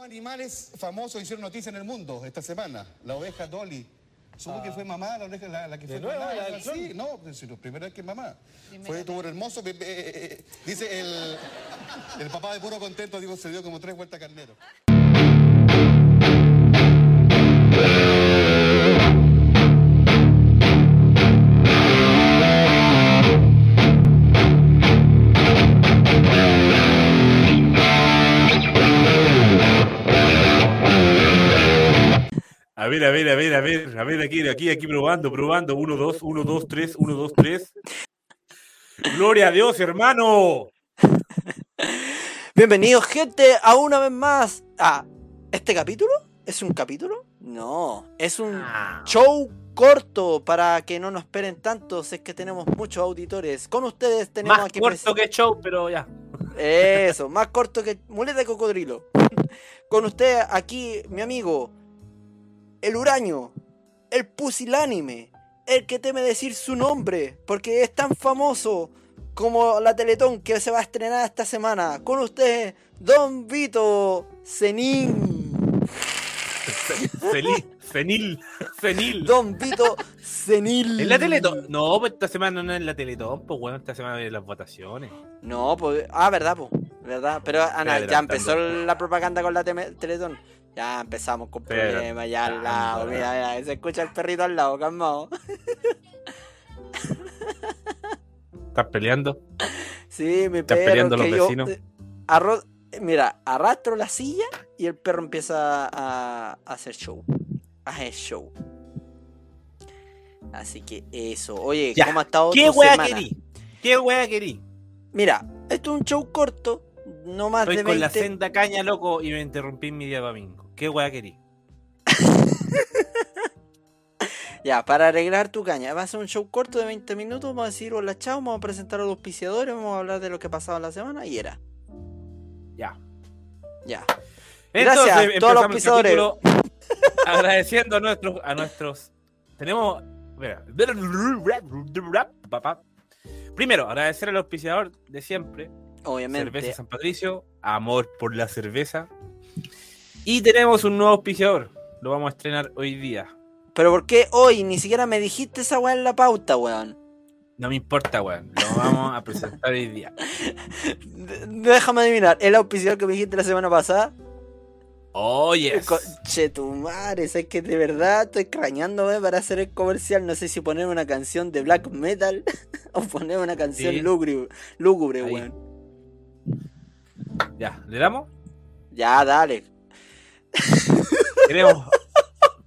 Dos animales famosos hicieron noticia en el mundo esta semana. La oveja Dolly. Supongo que fue mamá la oveja, la, la que fue nuevo, mamá. la del sí, no, pues, la primera vez que es mamá. Fue, tuvo un hermoso bebé. eh, dice el, el papá de puro contento, digo, se dio como tres vueltas carnero. Ver, a ver, a ver, a ver, a ver, aquí, aquí, aquí probando, probando. 1, 2, 1, 2, 3, 1, 2, 3. Gloria a Dios, hermano. Bienvenidos, gente, a una vez más a este capítulo. ¿Es un capítulo? No, es un Ah. show corto para que no nos esperen tanto. Es que tenemos muchos auditores. Con ustedes tenemos Más aquí corto que show, pero ya. Eso, más corto que muleta de cocodrilo. Con usted aquí, mi amigo, el huraño, el pusilánime, el que teme decir su nombre, porque es tan famoso como la Teletón que se va a estrenar esta semana. Con usted, Don Vito Zenin. Feliz, senil, senil. Don Vito Zenil. ¿En la Teletón? No, pues esta semana no es la Teletón, pues bueno, esta semana es las votaciones. No, pues. Ah, verdad, pues. ¿Verdad? Pero Ana, ya empezó la propaganda con la Teletón. Ya empezamos con problemas, ya al lado. Mira, mira, se escucha el perrito al lado, calmado. ¿Estás peleando? Sí, mi perro. peleando los yo, vecinos. eh, arro- mira, arrastro la silla y el perro empieza a, a hacer show. A hacer show. Así que eso. Oye, Ya, ¿cómo ha estado ¿Qué tu semana? querí? ¿Qué wea querí? Mira, esto es un show corto, no más Estoy de con 20. la senda caña, loco, y me interrumpí mi día domingo. ¿Qué wea querí? Ya, para arreglar tu caña, va a ser un show corto de 20 minutos, vamos a decir hola chao, vamos a presentar a los auspiciadores, vamos a hablar de lo que pasaba la semana y era. Ya. Ya. Entonces, Gracias, todos los capítulo agradeciendo a nuestros, a nuestros. Tenemos. Papá. Primero, agradecer al auspiciador de siempre, Obviamente. Cerveza San Patricio, amor por la cerveza. Y tenemos un nuevo auspiciador, lo vamos a estrenar hoy día. Pero ¿por qué hoy ni siquiera me dijiste esa weá en la pauta, weón? No me importa, weón, lo vamos a presentar hoy día. Déjame adivinar, ¿el auspiciador que me dijiste la semana pasada? Oye, Che, tu madre, es que de verdad estoy extrañándome para hacer el comercial. No sé si poner una canción de black metal o poner una canción Sí. lúgubre, lúgubre, weón. Ya, ¿le damos? Ya, dale. Queremos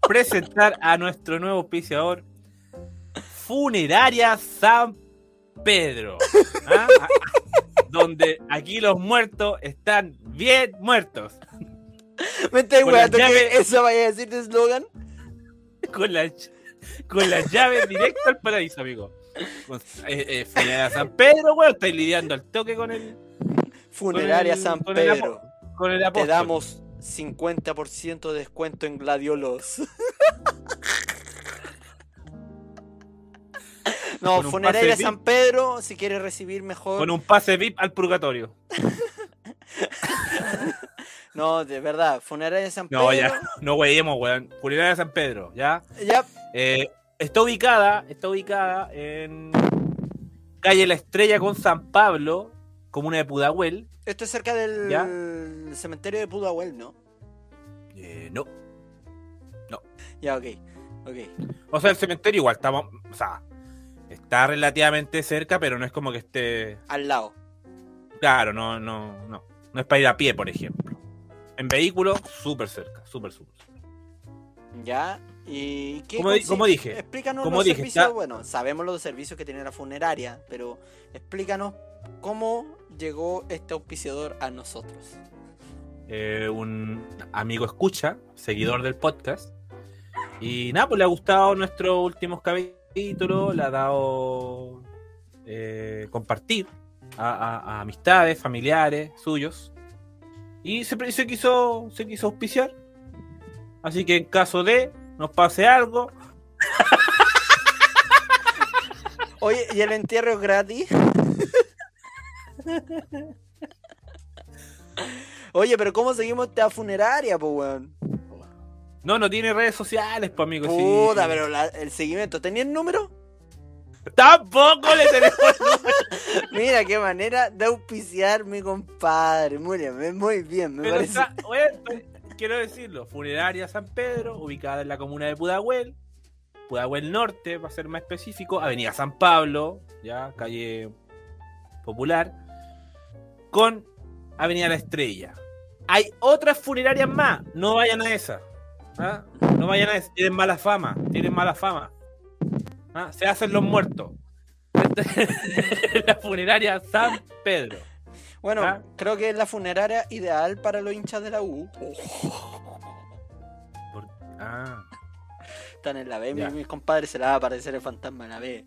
presentar a nuestro nuevo auspiciador, Funeraria San Pedro. ¿ah? Donde aquí los muertos están bien muertos. Me estoy weando las que eso vaya a decir de eslogan. Con las con las llaves directo al paraíso, amigo. Con, eh, eh, Funeraria San Pedro, weón, estáis lidiando al toque con el, Funeraria el- San con el Pedro. con el Te damos 50% de descuento en gladiolos. No, Funeraria San Pedro, si quieres recibir mejor. Con un pase VIP al purgatorio. No, de verdad, Funeraria San Pedro. No, ya, no weyemos, weón. Funeraria San Pedro, ¿ya? Ya, Eh, está ubicada, está ubicada en calle La Estrella con San Pablo, comuna de Pudahuel. esto es cerca del ¿Ya? cementerio de Pudahuel, ¿no? Eh, no. Ya, ok. Ok. O sea, el cementerio igual estamos, o sea, está relativamente cerca, pero no es como que esté, Al lado. claro, no, no, no, no es para ir a pie, por ejemplo. En vehículo, súper cerca, súper, súper. Ya. ¿Y qué Como como dije, Explícanos como los dije, servicios. está- Bueno, sabemos los servicios que tiene la funeraria, pero explícanos cómo llegó este auspiciador a nosotros. Eh, un amigo escucha, seguidor del podcast. Y nada, pues le ha gustado nuestros últimos capítulos, le ha dado eh, compartir a, a- a amistades, familiares suyos. Y se, se quiso se quiso auspiciar. Así que en caso de nos pase algo, Oye, ¿y el entierro es gratis? Oye, pero ¿cómo seguimos esta funeraria, weón? No, no tiene redes sociales, pues amigo. sí. Puta, pero la- el seguimiento, ¿tenía el número? Tampoco le tenemos. Mira qué manera de auspiciar mi compadre. Muy bien, muy bien, me Pero parece. está- oye, pues, quiero decirlo, Funeraria San Pedro, ubicada en la comuna de Pudahuel, Pudahuel Norte, para ser más específico, Avenida San Pablo, ya, calle popular, con Avenida La Estrella. Hay otras funerarias más, no vayan a esa. ¿ah? No vayan a esa, tienen mala fama, tienen mala fama. ¿ah? Se hacen los muertos. la funeraria San Pedro. Bueno, ¿Ah? creo que es la funeraria ideal para los hinchas de la U. Por- Ah. Están en la B, mis, mis compadres se la va a aparecer el fantasma en la B.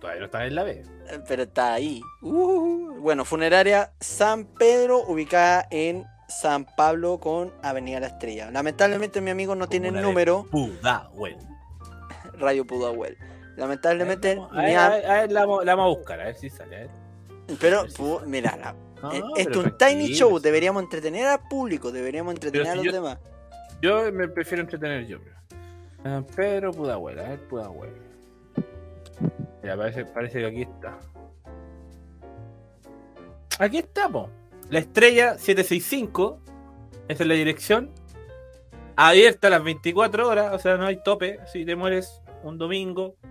Todavía no están en la B. Eh, Pero está ahí. Uh, bueno, funeraria San Pedro, ubicada en San Pablo con Avenida La Estrella. Lamentablemente mi amigo no tiene el número, Pudahuel. Radio Pudahuel. Lamentablemente, A ver, am- a ver, a ver, la, vamos- a buscar, a ver si sale. ver. pero si sale. mira, la- No, eh, es un tiny show, deberíamos entretener al público, deberíamos entretener a los yo- demás. Yo me prefiero entretener yo. pero. Ah, Pedro Pudahuel, a ver, Pudahuel. Ya, parece, parece que aquí está. Aquí está, po. La estrella 765. Esa es la dirección. Abierta a las 24 horas, o sea, no hay tope. Si te mueres un domingo.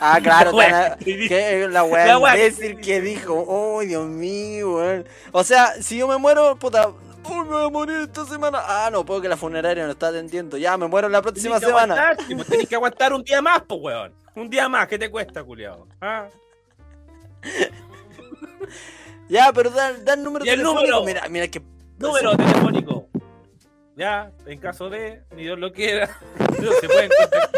Ah, claro, que la wea La wea- imbécil que dijo, oh Dios mío, weón. O sea, si yo me muero, puta, uy, me voy a morir esta semana. Ah, no, puedo que la funeraria no está atendiendo. Ya, me muero la próxima Tenés semana. tenés que aguantar un día más, po, weón. Un día más, ¿qué te cuesta, culiado? ¿Ah? Ya, pero da, da el número ¿Y el telefónico. número? Mira, mira que. Número telefónico. Ya, en caso de, ni Dios lo quiera, no se pueden contactar,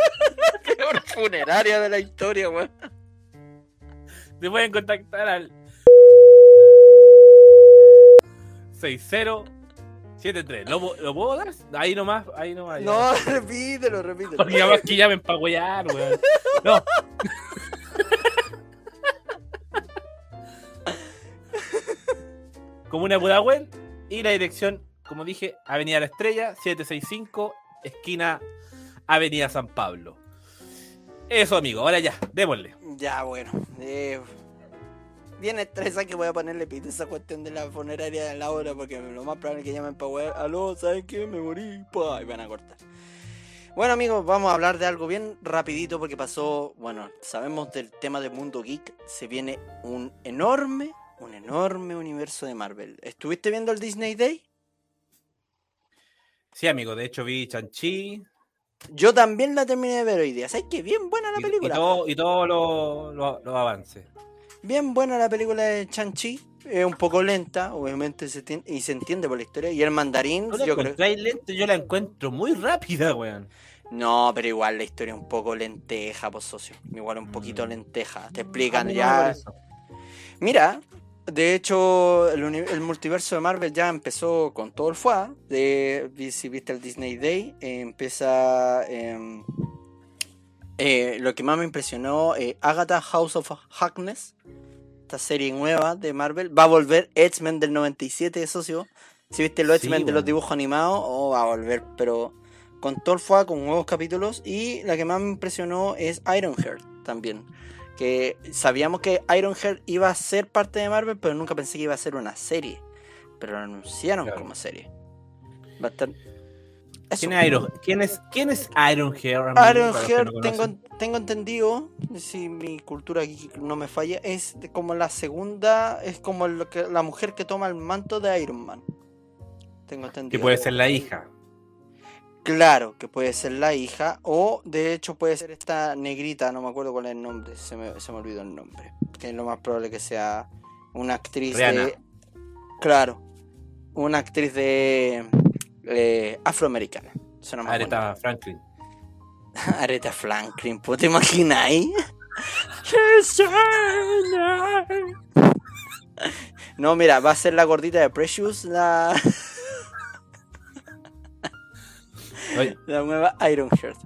peor funeraria de la historia, weón. se pueden contactar al 6073. ¿Lo, ¿Lo puedo dar? Ahí nomás, ahí nomás. ya. No, repítelo, repítelo. Porque ya más que llamen para huear, weón. No. Comuna Pudahuel y la dirección, como dije, Avenida La Estrella, 765, esquina Avenida San Pablo. Eso, amigo, ahora ya, démosle. Ya, bueno. Eh, bien estresa que voy a ponerle pito esa cuestión de la funeraria de la hora porque lo más probable es que llamen para wear. Aló, ¿sabes qué? Me morí. Pa, y van a cortar. Bueno, amigos, vamos a hablar de algo bien rapidito porque pasó, bueno, sabemos del tema del mundo geek. Se viene un enorme, un enorme universo de Marvel. ¿Estuviste viendo el Disney Day? Sí, amigo, de hecho vi Chanchi Yo también la terminé de ver hoy día. ¿Sabes qué? Bien buena la y, y película. todo- y todos los los- los avances. Bien buena la película de Chanchi. Es un poco lenta, obviamente, se y se entiende por la historia. Y el mandarín, ¿No yo creo. lenta? Yo la encuentro muy rápida, weón. No, pero igual la historia es un poco lenteja, pues socio. Igual un poquito Mm. lenteja. Te A explican no ya. Mira, de hecho, el, el multiverso de Marvel ya empezó con todo el FUA. De, si viste el Disney Day, eh, empieza. em, eh, lo que más me impresionó, eh, Agatha House of Harkness, esta serie nueva de Marvel, va a volver X-Men del 97, socio. Si viste los Sí, X-Men de los dibujos animados, oh, va a volver, pero con todo el FUA, con nuevos capítulos. Y la que más me impresionó es Ironheart también que sabíamos que Ironheart iba a ser parte de Marvel, pero nunca pensé que iba a ser una serie. Pero lo anunciaron Claro. como serie. Va a estar... ¿Quién es Iron, ¿quién es, quién es los que Ironheart, no tengo, tengo entendido, si mi cultura aquí no me falla, es como la segunda, es como lo que, la mujer que toma el manto de Iron Man. Tengo entendido. Que puede ser la hija. Claro, que puede ser la hija, o de hecho puede ser esta negrita, no me acuerdo cuál es el nombre, se me, se me olvidó el nombre. Que es lo más probable que sea una actriz Rihanna. de. Claro, una actriz de. Eh, afroamericana. Suena más bonito. Aretha Franklin. Aretha Franklin, ¿pues te imagináis? No, mira, va a ser la gordita de Precious, la, Oye, la nueva Ironheart.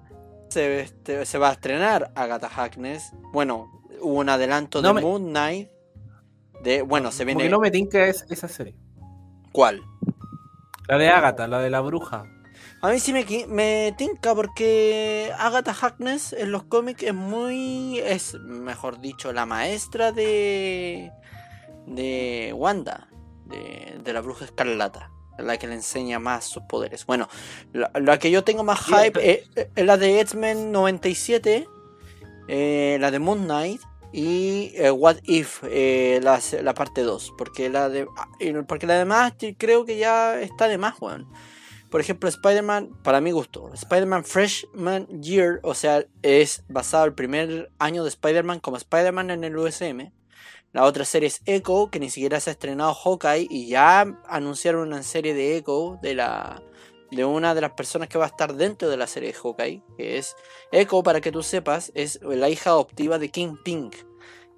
Se, este, se va a estrenar Agatha Harkness. Bueno, hubo un adelanto No de me- Moon Knight. De, bueno, se viene. que no me tinca es- esa serie. ¿Cuál? La de Agatha, la de la bruja. A mí sí me, me tinca porque Agatha Harkness en los cómics es muy. es, mejor dicho, la maestra de. de Wanda, de, de la bruja escarlata, la que le enseña más sus poderes. Bueno, la, la que yo tengo más hype es, es la de X-Men 97, eh, la de Moon Knight y eh, What If, eh, la, parte 2, porque la de. ah, porque la demás creo que ya está de más, weón. Por ejemplo, Spider-Man, para mi gusto, Spider-Man Freshman Year, o sea, es basado el primer año de Spider-Man como Spider-Man en el USM. La otra serie es Echo, que ni siquiera se ha estrenado Hawkeye y ya anunciaron una serie de Echo de la de una de las personas que va a estar dentro de la serie de Hawkeye, que es Echo, para que tú sepas, es la hija adoptiva de King Pink.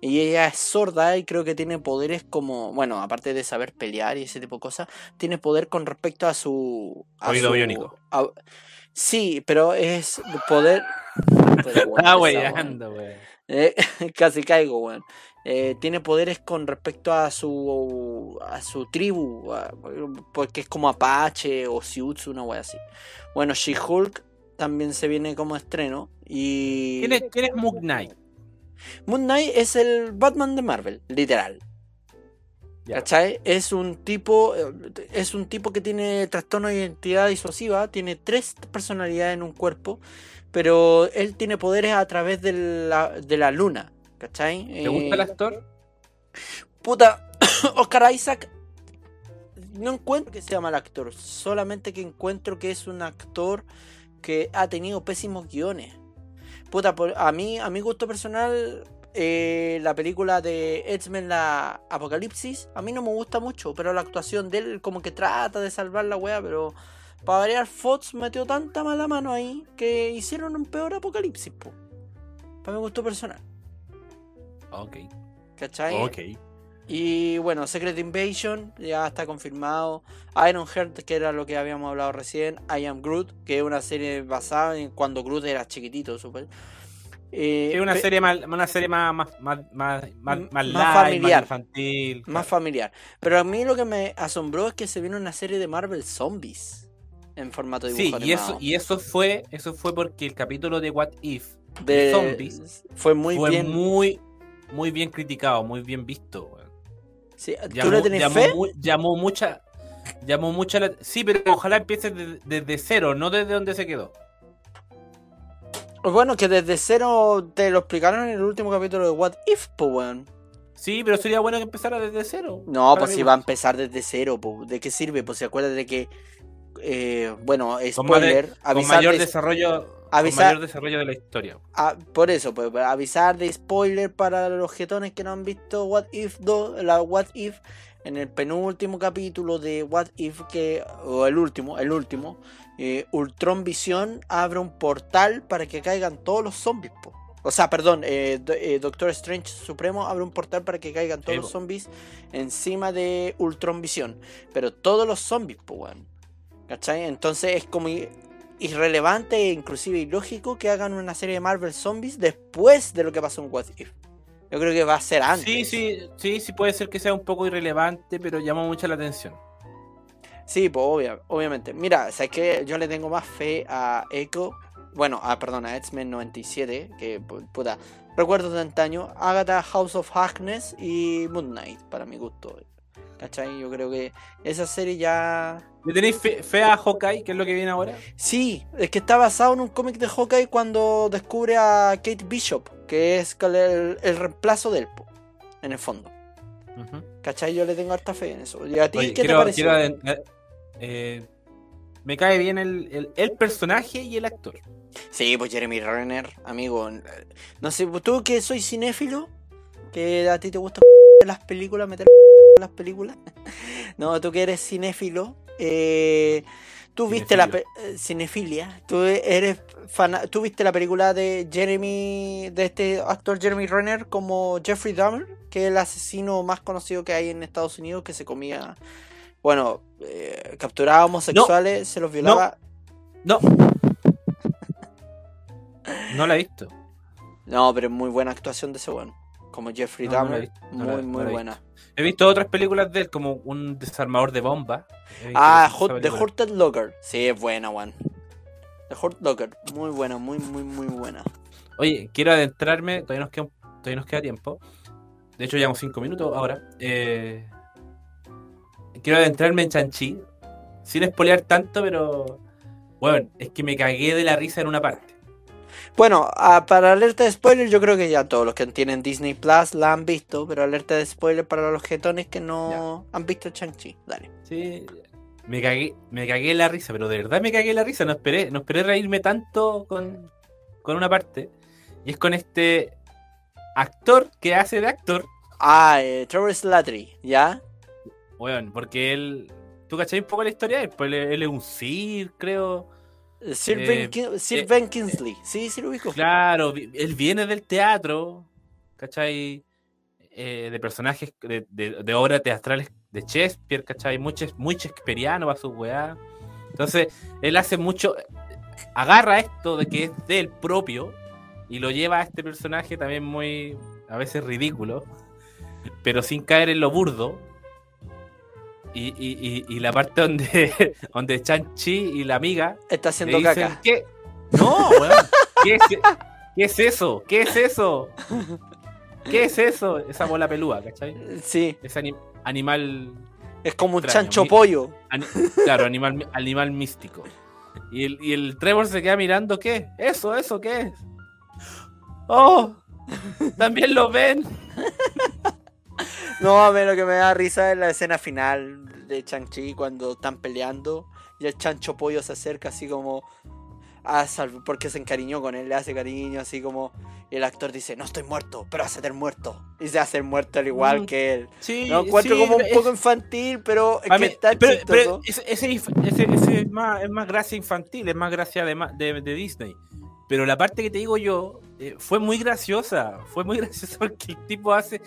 Y ella es sorda y creo que tiene poderes como, bueno, aparte de saber pelear y ese tipo de cosas, tiene poder con respecto a su... A Oído su- biónico. a- sí, pero es poder... Pero, weón, Ah. Eh, casi caigo, weón. Eh, tiene poderes con respecto a su a su tribu, a- porque es como Apache o Siutsu, una wea así. Bueno, She-Hulk también se viene como estreno y ¿Quién es, quién es Moon Knight? Moon Knight es el Batman de Marvel, literal. Ya. ¿Cachai? Es un tipo. eh, Es un tipo que tiene trastorno de identidad disuasiva. Tiene tres personalidades en un cuerpo. Pero él tiene poderes a través de la, de la luna. ¿Cachai? ¿Te gusta el Eh, actor? Puta, Oscar Isaac. No encuentro que sea mal actor. Solamente que encuentro que es un actor que ha tenido pésimos guiones. Puta, por- a mí, a mi gusto personal, eh, la película de X-Men, la Apocalipsis, a mí no me gusta mucho, pero la actuación de él como que trata de salvar la wea, pero para variar, Fox metió tanta mala mano ahí que hicieron un peor Apocalipsis, po. Para mi gusto personal, Ok. ¿cachai? Ok. Y bueno, Secret Invasion ya está confirmado. Iron Heart, que era lo que habíamos hablado recién. I Am Groot, que es una serie basada en cuando Groot era chiquitito, súper. Eh, Es una pe- serie más, una serie más, más, más, más, más, más familiar. más infantil. más familiar. Pero a mí lo que me asombró es que se viene una serie de Marvel Zombies en formato Sí, dibujo y eso, y eso fue, eso fue porque el capítulo de What If de zombies Fue muy fue bien. muy, muy bien criticado, muy bien visto. Sí, ¿Tú Llamó, le tenés llamó fe? mu- llamó mucha, llamó mucha la- sí, pero ojalá empiece de- desde cero, no desde donde se quedó. Bueno, que desde cero te lo explicaron en el último capítulo de What If, po, weón. Sí, pero sería bueno que empezara desde cero. No, pues si va a empezar desde cero, po. ¿de qué sirve? Pues se acuerda de que, eh, bueno, Con spoiler, con mayor de, desarrollo, con avisar- mayor desarrollo de la historia. ah, por eso, pues avisar de spoiler para los jetones que no han visto What If 2, la What If, en el penúltimo capítulo de What If, que, o el último, el último, eh, Ultron Visión abre un portal para que caigan todos los zombies, po. O sea, perdón, eh, eh, Doctor Strange Supremo abre un portal para que caigan todos Sí, los zombies encima de Ultron Visión. Pero todos los zombies, pues, weón. ¿Cachai? Entonces es como irrelevante e inclusive ilógico que hagan una serie de Marvel Zombies después de lo que pasó en What If. Yo creo que va a ser antes. Sí, sí, sí, sí puede ser que sea un poco irrelevante, pero llama mucho la atención. Sí, pues obvia- obviamente. Mira, ¿sabes qué? Yo le tengo más fe a Echo. Bueno, a, perdón, a X-Men 97. Que, pu- puta, recuerdos de antaño. Agatha, House of Harkness y Moon Knight, para mi gusto. ¿Cachai? Yo creo que esa serie ya... ¿Le tenéis fe, fe a Hawkeye, que es lo que viene ahora? Sí, es que está basado en un cómic de Hawkeye cuando descubre a Kate Bishop, que es el, el reemplazo del po, en el fondo. Ujú. ¿Cachai? Yo le tengo harta fe en eso. ¿Y a ti Oye, qué quiero- te pareció? quiero eh, me cae bien el, el- el personaje y el actor. Sí, pues Jeremy Renner, amigo. No sé, pues, tú que soy cinéfilo, que a ti te gusta las películas, meter las películas. No, tú que eres cinéfilo, eh, tú viste la eh, cinefilia, tú eres tú viste la película de Jeremy, de este actor Jeremy Renner como Jeffrey Dahmer, que es el asesino más conocido que hay en Estados Unidos, que se comía, bueno, eh, capturaba homosexuales, se los violaba. No. No la he visto. No, pero es muy buena actuación de ese weón. Como Jeffrey No, Dahmer. no muy, muy buena. He visto otras películas de él, como un desarmador de visto Ah, Hot, The. Hurt Locker. Sí, es buena, weón. The Hurt Locker. Muy buena, muy, muy, muy buena. Oye, quiero adentrarme, todavía nos queda, todavía nos queda tiempo. De hecho, llevamos cinco minutos ahora. Eh, quiero adentrarme en Chanchi. Sin espolear tanto, pero. Bueno, es que me cagué de la risa en una parte. Bueno, para alerta de spoiler, yo creo que ya todos los que tienen Disney Plus la han visto, pero alerta de spoiler para los jetones que no han visto Shang-Chi. Dale. Sí. Me cagué, me cagué la risa, pero de verdad me cagué la risa. No esperé, no esperé reírme tanto con, con una parte. Y es con este actor que hace de actor. Ah, eh, Trevor Slattery, ¿ya? Bueno, porque él. ¿Tú cachai un poco la historia? Pues él, él es un Sir, creo. Sir, Eh, ben, Kin- Sir eh, Ben Kingsley. Sí, sí lo ubico. Claro, él viene del teatro, ¿cachai? Eh, de personajes, de, de- de obras teatrales de Shakespeare, ¿cachai? Muy, muy shakespeariano a su weá. Entonces, él hace mucho. Agarra esto de que es del propio y lo lleva a este personaje también muy. a veces ridículo, pero sin caer en lo burdo. Y, y- y- y la parte donde, donde Chan-Chi y la amiga Está haciendo dicen, caca. ¿Qué? No, weón. ¿Qué es, qué es eso? ¿Qué es eso? ¿Qué es eso? Esa bola pelúa, ¿cachai? Sí, Ese ani- animal. es como un Extraño, chancho pollo. claro, animal, animal místico. Y el, y el Trevor se queda mirando, ¿qué? ¿Eso, eso, qué es? ¡Oh! También lo ven. No, a ver, lo que me da risa es la escena final de Chang-Chi cuando están peleando y el chancho pollo se acerca así como a salv- porque se encariñó con él, le hace cariño, así como y el actor dice, no estoy muerto, pero hace el muerto. Y se hace el muerto al igual Mm, que él. Sí, Lo encuentro sí, como un es- poco infantil, pero es a que mí- está pero, chistoso. pero ese, ese, ese- ese es, más, es más gracia infantil, es más gracia de, de, de Disney. Pero la parte que te digo yo eh, fue muy graciosa. Fue muy graciosa porque el tipo hace.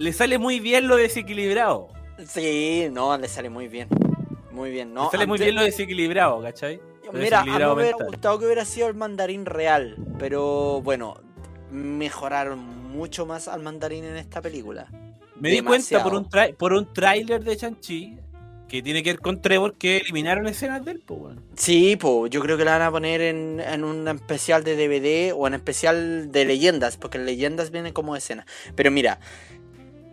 Le sale muy bien lo desequilibrado. Sí, no, le sale muy bien. Muy bien, ¿no? le sale muy bien lo desequilibrado, ¿cachai? Lo Mira, a mí me desequilibrado hubiera gustado que hubiera sido el mandarín real, pero bueno, mejoraron mucho más al mandarín en esta película. Me di cuenta por un, por un tráiler de Chanchi que tiene que ver con Trevor que eliminaron escenas del po. Sí, pues yo creo que la van a poner en, en un especial de DVD o en especial de leyendas, porque en leyendas vienen como escena. Pero mira,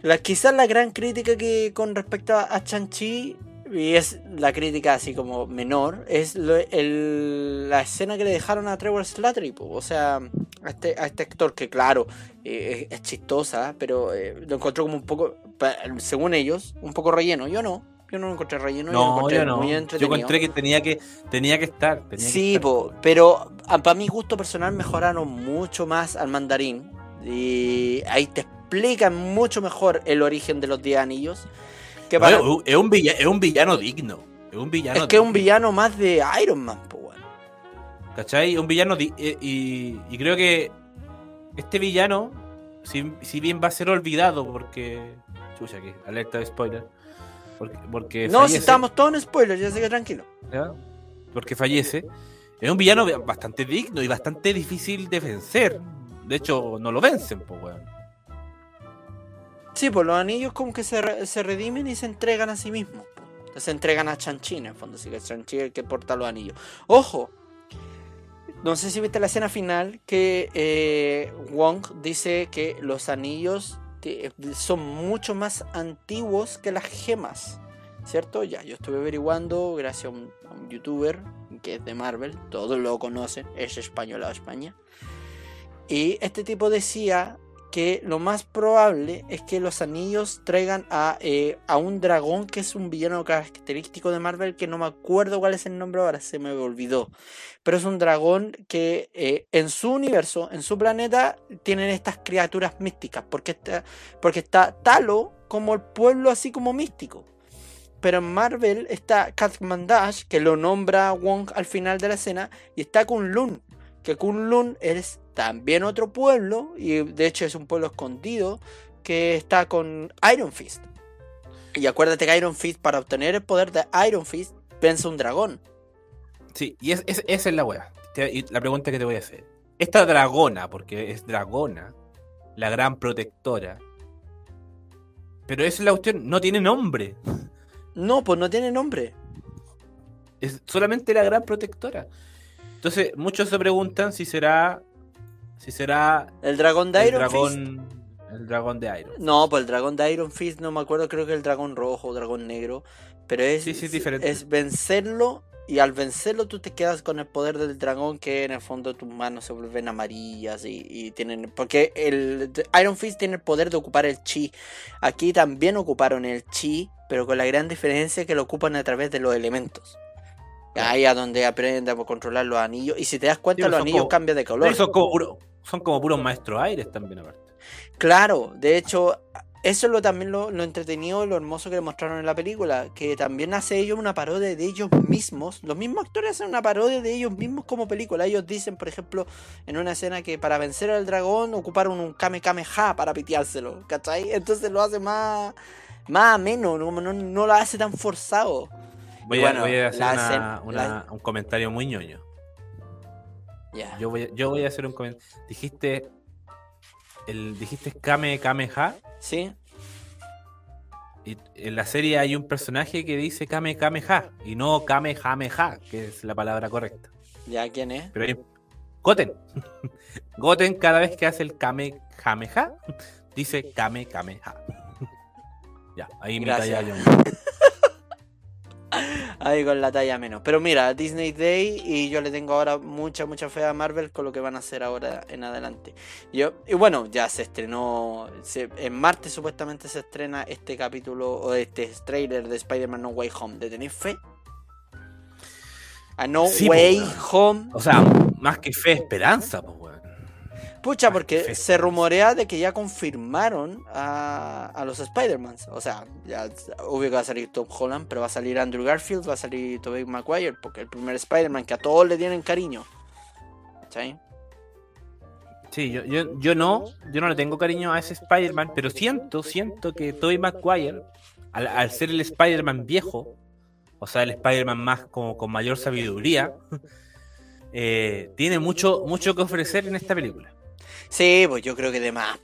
la, quizás la gran crítica que con respecto a, Chanchi, y es la crítica así como menor, es lo- el- la escena que le dejaron a Trevor Slattery, po. o sea, a este, a este actor que claro, eh, es, chistosa, pero eh, lo encontró como un poco, según ellos, un poco relleno. Yo no, yo no lo encontré relleno, yo lo No, encontré yo no. muy Yo entretenido. encontré que tenía que, tenía que estar. tenía que Sí, estar. po, pero para mi gusto personal mejoraron mucho más al mandarín. Y ahí te explican mucho mejor el origen de los 10 anillos. Que para- Bueno, es, un villano, es un villano digno. Es un villano es que es un villano más de Iron Man, po, weón. ¿Cachai? Un villano. eh, y, y creo que este villano, si, si bien va a ser olvidado, porque. Chucha, que alerta de spoiler. Porque, porque No, si estamos todos en spoilers, ya sé que tranquilo. ¿ya? Porque fallece. Es un villano bastante digno y bastante difícil de vencer. De hecho, no lo vencen, pues, weón. Sí, pues los anillos como que se, se redimen y se entregan a sí mismos. Se entregan a Chanchi en fondo, así que Chanchi es el que porta los anillos. ¡Ojo! No sé si viste la escena final que eh, Wong dice que los anillos te- son mucho más antiguos que las gemas. ¿Cierto? Ya, yo estuve averiguando gracias a un, a un youtuber que es de Marvel, todos lo conocen, es español a España. Y este tipo decía que lo más probable es que los anillos traigan a, eh, a un dragón que es un villano característico de Marvel que no me acuerdo cuál es el nombre ahora, se me olvidó. Pero es un dragón que eh, en su universo, en su planeta, tienen estas criaturas místicas. Porque está, porque está Talo como el pueblo así como místico. Pero en Marvel está Katmandash, que lo nombra Wong al final de la escena, y está Kunlun, que Kunlun es también otro pueblo, y de hecho es un pueblo escondido, que está con Iron Fist. Y acuérdate que Iron Fist, para obtener el poder de Iron Fist, vence un dragón. Sí, y es, es- esa es la y la pregunta que te voy a hacer. Esta dragona, porque es dragona, la gran protectora. Pero esa es la cuestión, no tiene nombre. No, pues no tiene nombre. Es solamente la gran protectora. Entonces, muchos se preguntan si será. Si será. ¿El dragón de el Iron Fist? dragón. El dragón de Iron. No, pues el dragón de Iron Fist, no me acuerdo, creo que el dragón rojo o dragón negro. Pero es, Sí, sí, es diferente. es vencerlo y al vencerlo tú te quedas con el poder del dragón que en el fondo tus manos se vuelven amarillas y, y tienen... Porque el Iron Fist tiene el poder de ocupar el chi. Aquí también ocuparon el chi, pero con la gran diferencia que lo ocupan a través de los elementos. Ahí a donde aprenden a controlar los anillos. Y si te das cuenta, Sí, los anillos como- cambian de color. Son, como puro- son como puros maestros aires también, aparte. Claro, de hecho, eso es lo también lo, lo entretenido, lo hermoso que mostraron en la película, que también hace ellos una parodia de ellos mismos. Los mismos actores hacen una parodia de ellos mismos como película. Ellos dicen, por ejemplo, en una escena que para vencer al dragón ocuparon un Kame Kameha para piteárselo, ¿cachai? Entonces lo hace más, más ameno, no, no, no lo hace tan forzado. Voy, a, bueno, voy a hacer la una- escena- una- la- un comentario muy ñoño. Yo voy, a- yo voy a hacer un comentario. Dijiste. El, dijiste Kame Kameha. ¿Sí? Y en la serie hay un personaje que dice Kame Kameha. Y no Kamehameha, que es la palabra correcta. ¿Ya quién es? Pero hay. Goten. Goten, cada vez que hace el Kamehameha, dice Kame Kameha. ya, ahí mi Gracias. talla yo. Ahí con la talla menos. Pero mira, Disney Day y yo le tengo ahora mucha, mucha fe a Marvel con lo que van a hacer ahora en adelante. Yo, y bueno, ya se estrenó, se- en martes supuestamente se estrena este capítulo o este trailer de Spider-Man No Way Home. ¿Le tenéis fe? A No Sí, Way po. Home. O sea, más que fe, esperanza, pues. Pucha, porque se rumorea de que ya confirmaron a, a los Spider-Mans. O sea, ya obvio que va a salir Tom Holland, pero va a salir Andrew Garfield, va a salir Tobey Maguire, porque el primer Spider-Man que a todos le tienen cariño. ¿Cachai? Sí, yo, yo, yo no, yo no le tengo cariño a ese Spider-Man, pero siento, siento que Tobey Maguire, al, al ser el Spider-Man viejo, o sea, el Spider-Man más como con mayor sabiduría, eh, tiene mucho, mucho que ofrecer en esta película. Sí, pues yo creo que de más,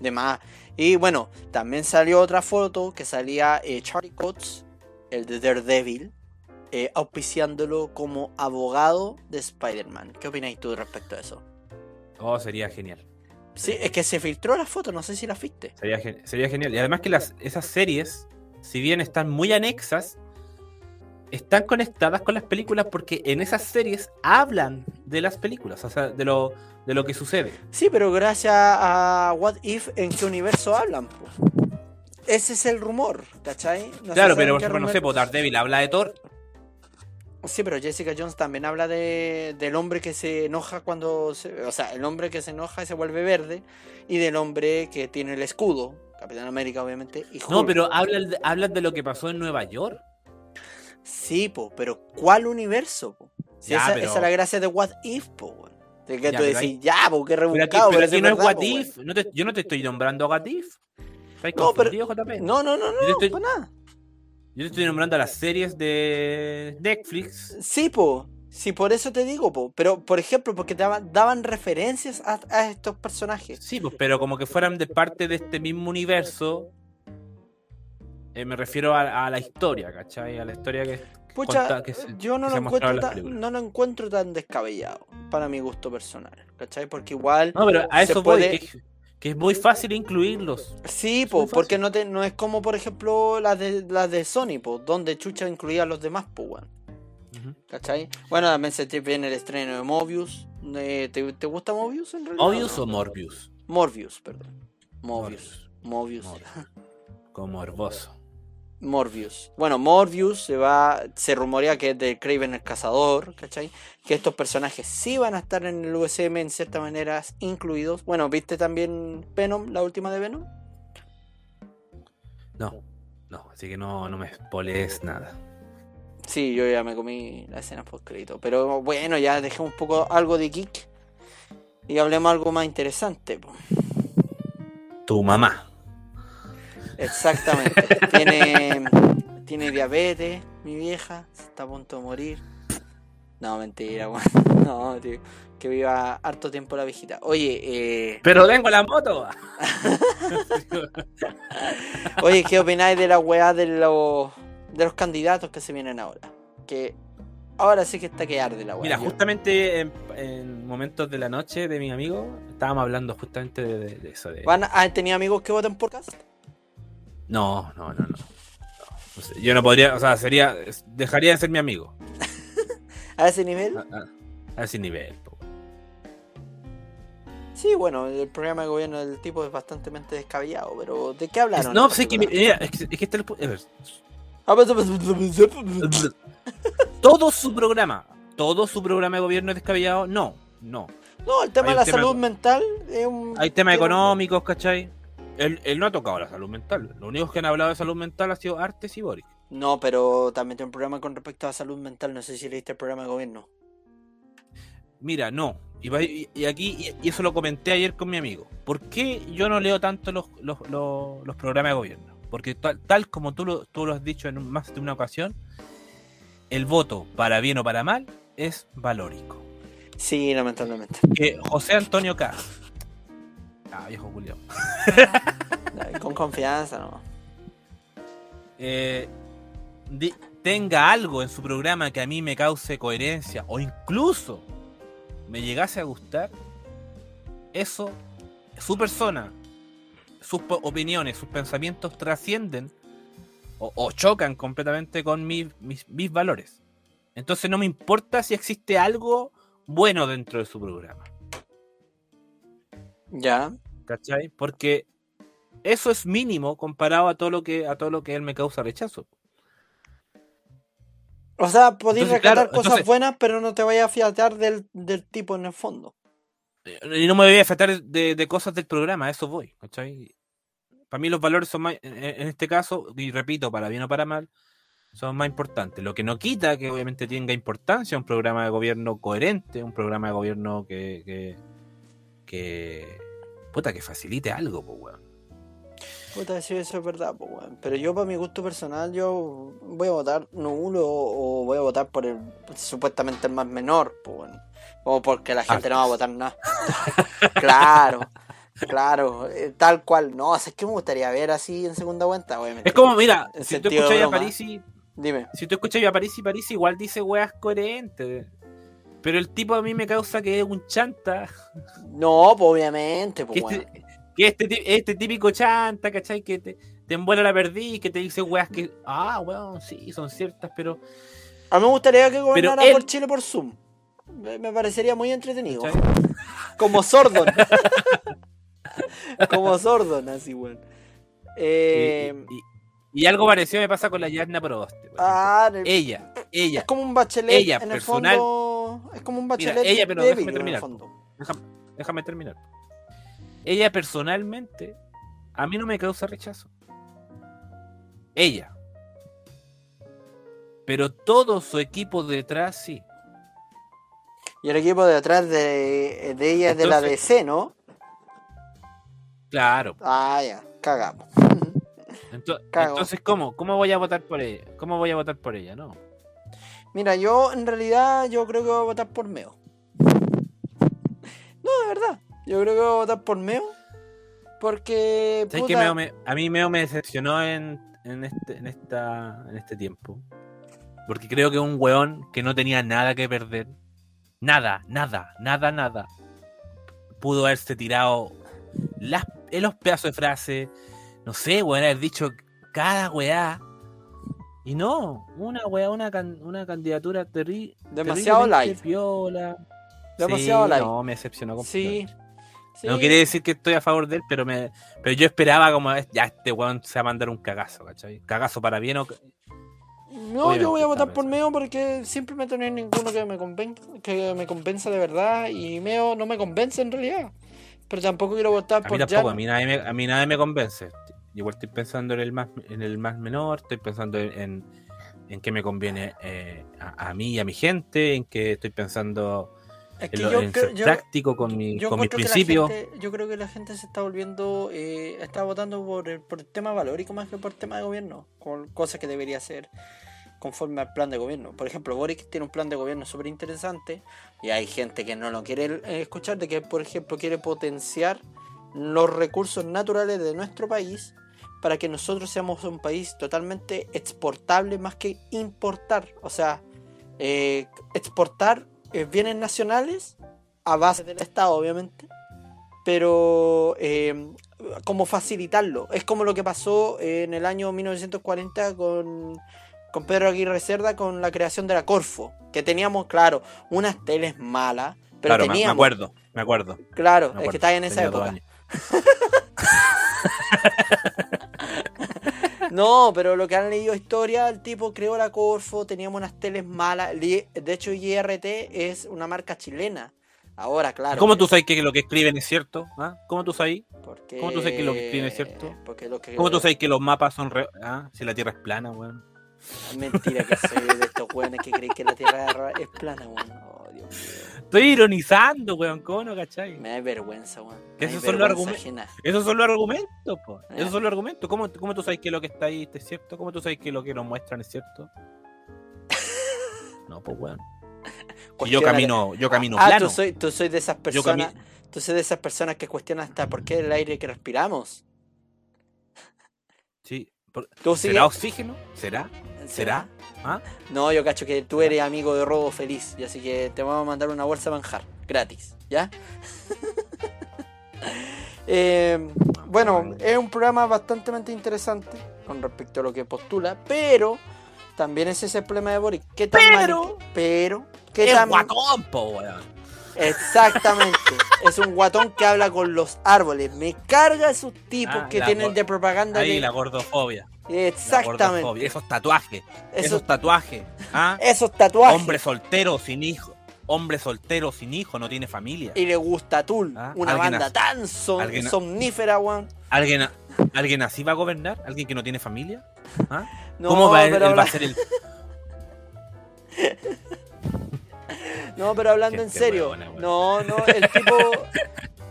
de más. Y bueno, también salió otra foto que salía eh, Charlie Coates, el de Daredevil, eh, auspiciándolo como abogado de Spider-Man. ¿Qué opináis tú respecto a eso? Oh, sería genial. Sí, es que se filtró la foto, no sé si la viste. Sería, sería genial. Y además que las, esas series, si bien están muy anexas, están conectadas con las películas porque en esas series hablan de las películas, o sea, de lo, de lo que sucede. Sí, pero gracias a What If, ¿en qué universo hablan? po? Ese es el rumor, ¿cachai? No claro, pero por ejemplo, no sé, pues Daredevil habla de Thor. Sí, pero Jessica Jones también habla de, del hombre que se enoja cuando... se- o sea, el hombre que se enoja y se vuelve verde. Y del hombre que tiene el escudo. Capitán América, obviamente. Y No, pero hablan de, hablan de lo que pasó en Nueva York. Sí, po, pero ¿cuál universo? Po? Si Ya, esa, pero- esa es la gracia de What If, po. De que Ya, tú decís, ya, po, qué Pero aquí, rebuscado. pero si aquí no es What po. If. No te- yo no te estoy nombrando a What If. ¿Estás No, pero- JP? No, no, no, no, Yo te estoy- para nada. Yo te estoy nombrando a las series de Netflix. Sí, po. Sí, por eso te digo, po. Pero, por ejemplo, porque daban, daban referencias a, a estos personajes. Sí, pues, pero como que fueran de parte de este mismo universo. Eh, me refiero a, a la historia, ¿cachai? A la historia que. Pucha, conta- que se- yo no que lo, encuentro tan, no lo encuentro tan descabellado, para mi gusto personal, ¿cachai? Porque igual, No, pero a eso voy, puede- que, que es muy fácil incluirlos. sí, po, porque no, te, no es como, por ejemplo, las de, las de Sony, po, donde Chucha incluía a los demás, po, Ujú. ¿cachai? Bueno, también se te viene el estreno de Mobius, eh, ¿te, te gusta Mobius en realidad? ¿Mobius o Morbius? Morbius, perdón. Mobius. Morbius. Mobius. Como morboso. Morbius. Bueno, Morbius se va, se rumorea que es de Craven el Cazador, ¿cachai? Que estos personajes sí van a estar en el USM en ciertas maneras incluidos. Bueno, ¿viste también Venom, la última de Venom? No, no, así que no, no me spoilees nada. Sí, yo ya me comí la escena post crédito. Pero bueno, ya dejemos un poco algo de geek y hablemos algo más interesante. Tu mamá. Exactamente. tiene, tiene diabetes, mi vieja, se está a punto de morir. No, mentira, weón. No, tío. Que viva harto tiempo la viejita. Oye, eh... Pero tengo la moto. Oye, ¿qué opináis de la weá de los, de los candidatos que se vienen ahora? Que ahora sí que está que arde la weá. Mira, Yo- justamente en, en momentos de la noche de mi amigo, estábamos hablando justamente de, eso. De... ¿Van a- ¿Han tenido amigos que votan por cast? No, no, no, no. Yo no podría, o sea, sería, dejaría de ser mi amigo. ¿A ese nivel? A, a- a ese nivel. po. Sí, bueno, el programa de gobierno del tipo es bastante descabellado, pero ¿de qué hablaron? Es- no, es que, mira, es que, es que está el pu- a ver, todo su programa, todo su programa de gobierno es descabellado, no, no. No, el tema Hay de la tema salud mental es un... Hay temas tema- económicos, ¿cachai? Él, él no ha tocado la salud mental. Lo único que han hablado de salud mental ha sido Artes y Boric. No, pero también tiene un programa con respecto a salud mental. No sé si leíste el programa de gobierno. Mira, no. Y, aquí, y, eso lo comenté ayer con mi amigo. ¿Por qué yo no leo tanto los, los, los- los programas de gobierno? Porque tal, tal como tú lo, tú lo has dicho en más de una ocasión, el voto, para bien o para mal, es valórico. Sí, lamentablemente. Que José Antonio K. Ah, viejo Julio. Con confianza, ¿no? eh, di- tenga algo en su programa que a mí me cause coherencia o incluso me llegase a gustar, eso, su persona, sus opiniones, sus pensamientos trascienden o, o chocan completamente con mis, mis, mis valores. Entonces no me importa si existe algo bueno dentro de su programa. Ya. ¿Cachai? Porque eso es mínimo comparado a todo lo que, a todo lo que él me causa rechazo. O sea, podéis claro, cosas entonces- buenas, pero no te vayas a fiatar del, del tipo en el fondo. Y no me voy a afectar de, de cosas del programa, a eso voy, ¿cachai? Para mí los valores son más, en, en este caso, y repito, para bien o para mal, son más importantes. Lo que no quita que obviamente tenga importancia un programa de gobierno coherente, un programa de gobierno que, que, que puta, que facilite algo, pues, weón. Puta, si eso es verdad, pues, weón. Pero yo, para mi gusto personal, yo voy a votar nulo o voy a votar por el supuestamente el más menor, pues, weón. O porque la gente no va a votar nada. claro, claro, eh, tal cual. No, o sea, es que me gustaría ver así en segunda vuelta, obviamente. Es como, mira, En si tú escuchas a. Parisi, Dime. si tú escuchas a Parisi, Parisi igual dice weas coherentes. Pero el tipo a mí me causa que es un chanta. No, pues obviamente, Que pues, este, que este, ti- este típico chanta, ¿cachai? Que te, te envuelve la perdí, que te dice weas que, ah, weón, sí, son ciertas, pero. A mí me gustaría que gobernara él- por Chile por Zoom. Me, parecería muy entretenido. ¿cachai? Como Sordon. Como Sordon, así, weón. Y, Eh, y- y algo parecido me pasa con la Yarna Proboste. ah, Ella, ella, es como un bachelet ella, en el personal- fondo. Es como un bachelet ella, pero débil déjame terminar. fondo. déjame, déjame terminar. Ella personalmente, a mí no me causa rechazo. Ella. Pero todo su equipo detrás sí. Y el equipo de atrás de, de ella es de la Entonces- DC, ¿no? Claro. Ah, ya, cagamos. Ento- Cago. entonces, ¿cómo? ¿Cómo voy a votar por ella? ¿Cómo voy a votar por ella? No. Mira, yo en realidad yo creo que voy a votar por Meo. No, de verdad. Yo creo que voy a votar por Meo. Porque. ¿Sabes puta, qué Meo me- a mí Meo me decepcionó en, en, este, en, esta, en este tiempo? Porque creo que un weón que no tenía nada que perder, nada, nada, nada, nada, pudo haberse tirado las, en los pedazos de frase, no sé, weón, haber dicho cada weá. Y no, una weá, una, can- una candidatura terri Demasiado light. Piola. Demasiado Sí, light. No, me decepcionó Sí. completamente. sí. No quiere decir que estoy a favor de él, pero me pero yo esperaba como ya este weón se va a mandar un cagazo, ¿cachai? Cagazo para bien o No, Obviamente yo voy a votar por. Meo porque simplemente no hay ninguno que me convenza, que me convenza de verdad y Meo no me convence en realidad. Pero tampoco quiero votar a mí por tampoco, Jan. a mí nadie me, a mí nadie me convence. Igual estoy pensando en el más en el más menor, estoy pensando en, en, en qué me conviene eh, a, a mí y a mi gente, en que estoy pensando Es que en, lo- yo en creo- ser yo- práctico con, mi, yo con mis principios. gente- yo creo que la gente se está volviendo, eh, está votando por el, por el tema valórico más que por el tema de gobierno, con cosas que debería hacer. conforme al plan de gobierno. Por ejemplo, Boric tiene un plan de gobierno súper interesante y hay gente que no lo quiere eh, escuchar, de que, por ejemplo, quiere potenciar los recursos naturales de nuestro país para que nosotros seamos un país totalmente exportable más que importar. O sea, eh, exportar eh, bienes nacionales a base del Estado, obviamente, pero eh, como facilitarlo. Es como lo que pasó en el año 1940 con, con Pedro Aguirre Cerda con la creación de la Corfo, que teníamos, claro, unas teles malas, pero claro, teníamos... me acuerdo, me acuerdo. Claro, me es que está en esa Tenía época. No, pero lo que han leído historia, el tipo creó la Corfo, teníamos unas teles malas. De hecho, IRT es una marca chilena. Ahora, claro. ¿Cómo tú sabes que lo que escriben es cierto? ¿Ah? ¿Cómo tú sabes? Porque... cómo tú sabes que lo que escriben es cierto? Porque lo que... ¿Cómo tú sabes que los mapas son re- ¿Ah? Si la Tierra es plana, weón. Es mentira que soy de estos weones que creen que la Tierra es plana, weón. Dios mío. Estoy ironizando, weón. ¿Cómo no, cachai? Me da vergüenza, weón. Me esos son los vergüenza argumentos. ajena. Esos son los argumentos, po. Eh. Esos son los argumentos. ¿Cómo, ¿Cómo tú sabes que lo que está ahí es cierto? ¿Cómo tú sabes que lo que nos muestran es cierto? No, pues weón. Si yo camino, yo camino Ah, plano. tú soy, tú soy de esas personas. Tú soy de esas personas que cuestionan hasta por qué el aire que respiramos. Sí. Por- ¿Tú ¿Será oxígeno? ¿Será? ¿Será? ¿Ah? No, yo cacho que tú eres amigo de Robo Feliz, y así que te vamos a mandar una bolsa de manjar, gratis, ¿ya? Eh, bueno, es un programa bastante interesante con respecto a lo que postula, pero también ese es el problema de Boric. ¿Qué tan Pero- mani- pero ¿qué Es tan guatón, po, weón. Exactamente. es un guatón que habla con los árboles. Me carga esos tipos Ah, que tienen de propaganda. Ahí de- la gordofobia. Exactamente. Esos tatuajes. Esos, Esos tatuajes. ¿Ah? esos tatuajes. Hombre soltero sin hijo. Hombre soltero sin hijo, no tiene familia. Y le gusta Tool, Ah, una banda así- tan son- somnífera, weón. ¿Alguien, ¿Alguien así va a gobernar? ¿Alguien que no tiene familia? ¿Ah? No, ¿Cómo va él, a ser el. No, pero hablando en serio. No, no, el tipo.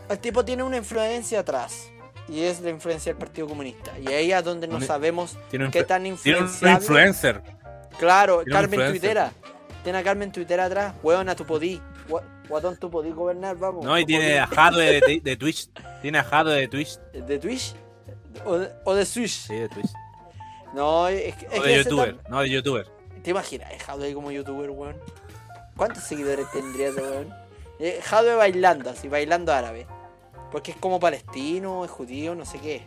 el tipo tiene una influencia atrás. Y es la influencia del Partido Comunista. Y ahí es donde no Tiene- sabemos Tiene un, qué tan tiene un influenciable. influencer. Claro, tiene Carmen influencer. Tuitera. Tiene a Carmen Tuitera atrás. Hueona, tú podí. Gua- Guatón, tú podí gobernar, vamos. No, y tiene a podí. Jadwe de, de Twitch. Tiene a Jadwe de Twitch. ¿De Twitch? ¿O de, o de Switch? Sí, de Twitch. No, es, que- es O de youtuber. tam- No, de youtuber. ¿Te imaginas? Es Jadwe como youtuber, weón. ¿Cuántos seguidores tendría ese weón? Eh, Jadwe bailando, así, bailando árabe. Porque es como palestino, es judío, no sé qué.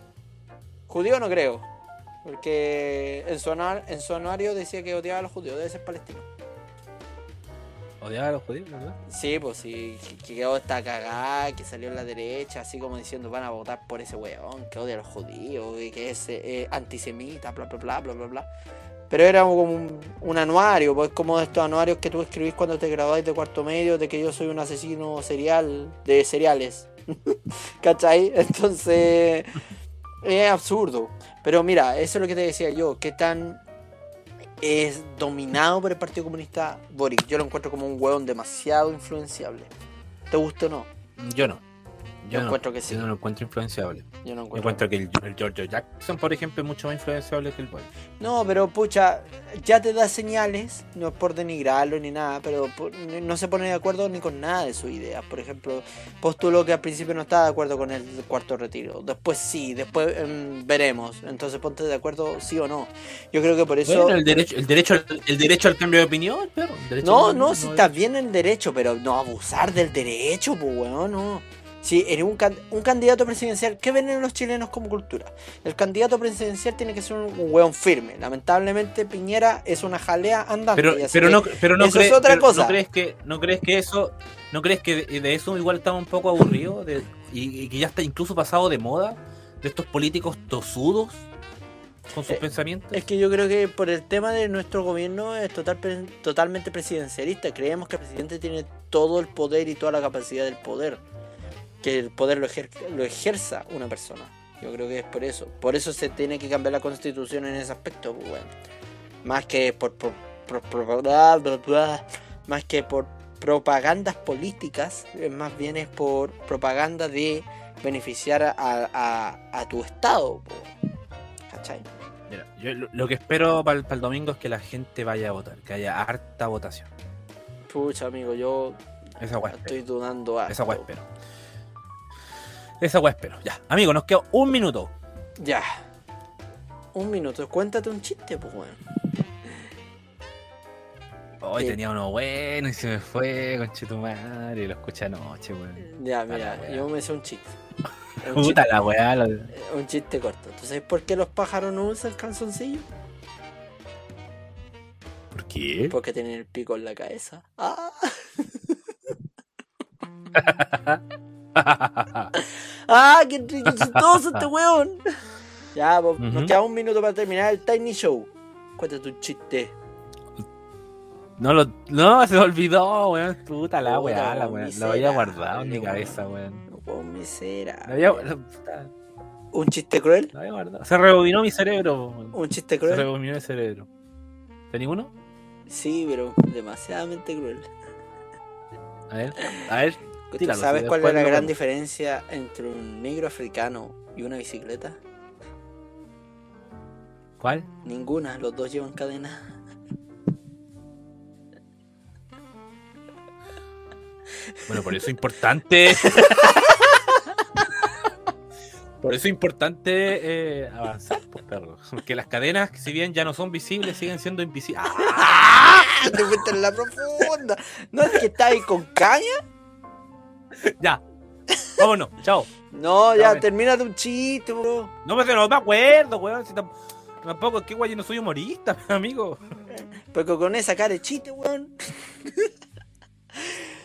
Judío no creo. Porque en su, en su anuario decía que odiaba a los judíos, debe ser palestino. Odiaba a los judíos, ¿verdad? Sí, pues sí, que- que quedó esta cagada, que salió en la derecha, así como diciendo van a votar por ese weón, que odia a los judíos, y que es eh, antisemita, bla, bla, bla, bla, bla, bla. Pero era como un, un anuario, pues como de estos anuarios que tú escribís cuando te graduáis de cuarto medio, de que yo soy un asesino serial, de cereales. ¿Cachai? Entonces, es absurdo. Pero mira, eso es lo que te decía yo, qué tan es dominado por el Partido Comunista Boric. Yo lo encuentro como un hueón demasiado influenciable. ¿Te gusta o no? Yo no. Yo no. encuentro que sí. Yo no lo encuentro influenciable. Yo no Yo encuentro. encuentro que el, el George Jackson, por ejemplo, es mucho más influenciable que el Boy. No, pero pucha, ya te da señales, no es por denigrarlo ni nada, pero no se pone de acuerdo ni con nada de sus ideas. Por ejemplo, postuló que al principio no estaba de acuerdo con el cuarto retiro. Después sí, después em, veremos. Entonces ponte de acuerdo sí o no. Yo creo que por eso... Bueno, el derecho, el derecho, el derecho al cambio de opinión, No, al- no, si está bien el derecho, pero no abusar del derecho, pues weón, no. Si eres un, can- un candidato presidencial, ¿qué ven los chilenos como cultura? El candidato presidencial tiene que ser un weón firme. Lamentablemente Piñera es una jalea andante. Pero, no, pero no, eso es crees- otra pero cosa. ¿no crees que, no crees que eso, no crees que de, de eso igual estamos un poco aburridos de- y, y que ya está incluso pasado de moda de estos políticos tosudos con sus Eh, pensamientos? Es que yo creo que por el tema de nuestro gobierno es total, pre- totalmente presidencialista. Creemos que el presidente tiene todo el poder y toda la capacidad del poder. Que el poder lo, ejer- lo ejerza una persona. Yo creo que es por eso. Por eso se tiene que cambiar la constitución en ese aspecto. pues, bueno. Más que por, por- por- por- bla, bla, bla, más que por propagandas políticas, más bien es por propaganda de beneficiar a, a- a tu estado. pues, ¿Cachai? Mira, yo lo, que espero para el, domingo es que la gente vaya a votar, que haya harta votación. Pucha, amigo, yo Esa estoy dudando harto. Esa weá espero. Esa weá espero. Ya, amigo, nos queda un minuto. Ya. Un minuto, cuéntate un chiste, pues, weón. Hoy tenía uno bueno y se me fue, conchetumare, lo escuché anoche, weón. Ya, mira, yo me sé un chiste. Un Puta chiste, la weá. lo- un chiste corto. ¿Tú sabes por qué los pájaros no usan calzoncillo? ¿Por qué? Porque tienen el pico en la cabeza. ¡Ah! ¡Ah! ¡Qué chistoso este weón! Ya, pues, nos queda un minuto para terminar el Tiny Show. Cuéntate un chiste. No, lo, no, se olvidó, weón. Puta la weá, la weón. Lo había guardado en mi cabeza, weón. Miserable. Lo había, ¿Un chiste cruel? lo había guardado. Se rebobinó mi cerebro, weón. ¿Un chiste Se cruel? rebobinó el cerebro. ¿Tenés uno? Sí, pero demasiadamente cruel. A ver, a ver. ¿Tú Tíralo, sabes cuál es la gran vemos. diferencia entre un negro africano y una bicicleta? ¿Cuál? Ninguna, los dos llevan cadena. Bueno, por eso es importante. por eso es importante eh, avanzar, pues, perro. Porque las cadenas, si bien ya no son visibles, siguen siendo invisibles. ¡Ah! Te en la profunda. ¿No es que está ahí con caña? Ya. Vámonos, chao. No, Ya, termina un chiste, bro. No, pero no me acuerdo, weón. si tam- tampoco es que, güey, yo no soy humorista, amigo. Porque con esa cara de chiste, weón.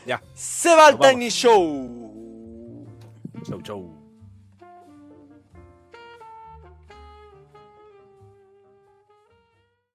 Ya. Se va el. Tiny Show. Chau, chau.